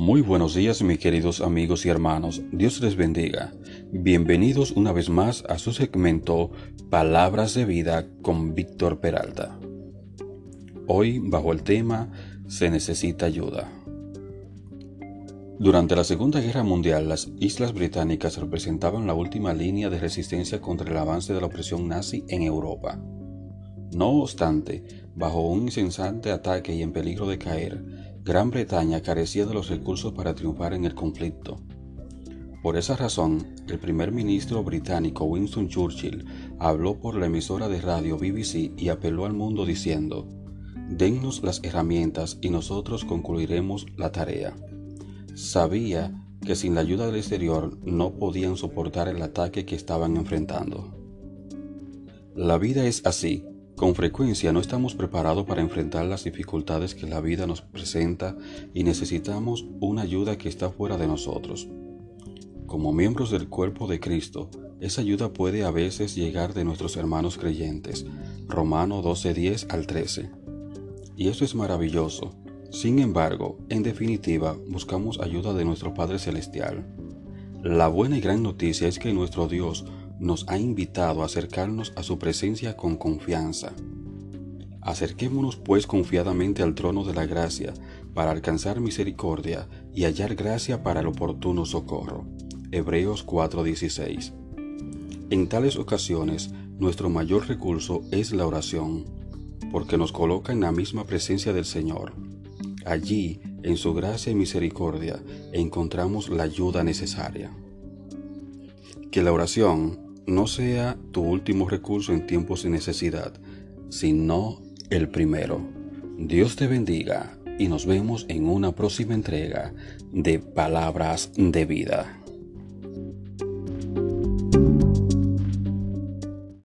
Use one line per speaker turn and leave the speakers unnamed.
Muy buenos días mis queridos amigos y hermanos, Dios les bendiga. Bienvenidos una vez más a su segmento Palabras de Vida con Víctor Peralta. Hoy bajo el tema Se necesita ayuda. Durante la Segunda Guerra Mundial, las Islas Británicas representaban la última línea de resistencia contra el avance de la opresión nazi en Europa. No obstante, bajo un incesante ataque y en peligro de caer, Gran Bretaña carecía de los recursos para triunfar en el conflicto. Por esa razón, el primer ministro británico Winston Churchill habló por la emisora de radio BBC y apeló al mundo diciendo, Dennos las herramientas y nosotros concluiremos la tarea. Sabía que sin la ayuda del exterior no podían soportar el ataque que estaban enfrentando. La vida es así, con frecuencia no estamos preparados para enfrentar las dificultades que la vida nos presenta y necesitamos una ayuda que está fuera de nosotros. Como miembros del cuerpo de Cristo, esa ayuda puede a veces llegar de nuestros hermanos creyentes. Romano 12:10 al 13. Y eso es maravilloso. Sin embargo, en definitiva, buscamos ayuda de nuestro Padre Celestial. La buena y gran noticia es que nuestro Dios nos ha invitado a acercarnos a su presencia con confianza. Acerquémonos pues confiadamente al trono de la gracia para alcanzar misericordia y hallar gracia para el oportuno socorro. Hebreos 4:16. En tales ocasiones, nuestro mayor recurso es la oración, porque nos coloca en la misma presencia del Señor. Allí, en su gracia y misericordia, encontramos la ayuda necesaria. Que la oración no sea tu último recurso en tiempos de necesidad, sino el primero. Dios te bendiga y nos vemos en una próxima entrega de Palabras de Vida.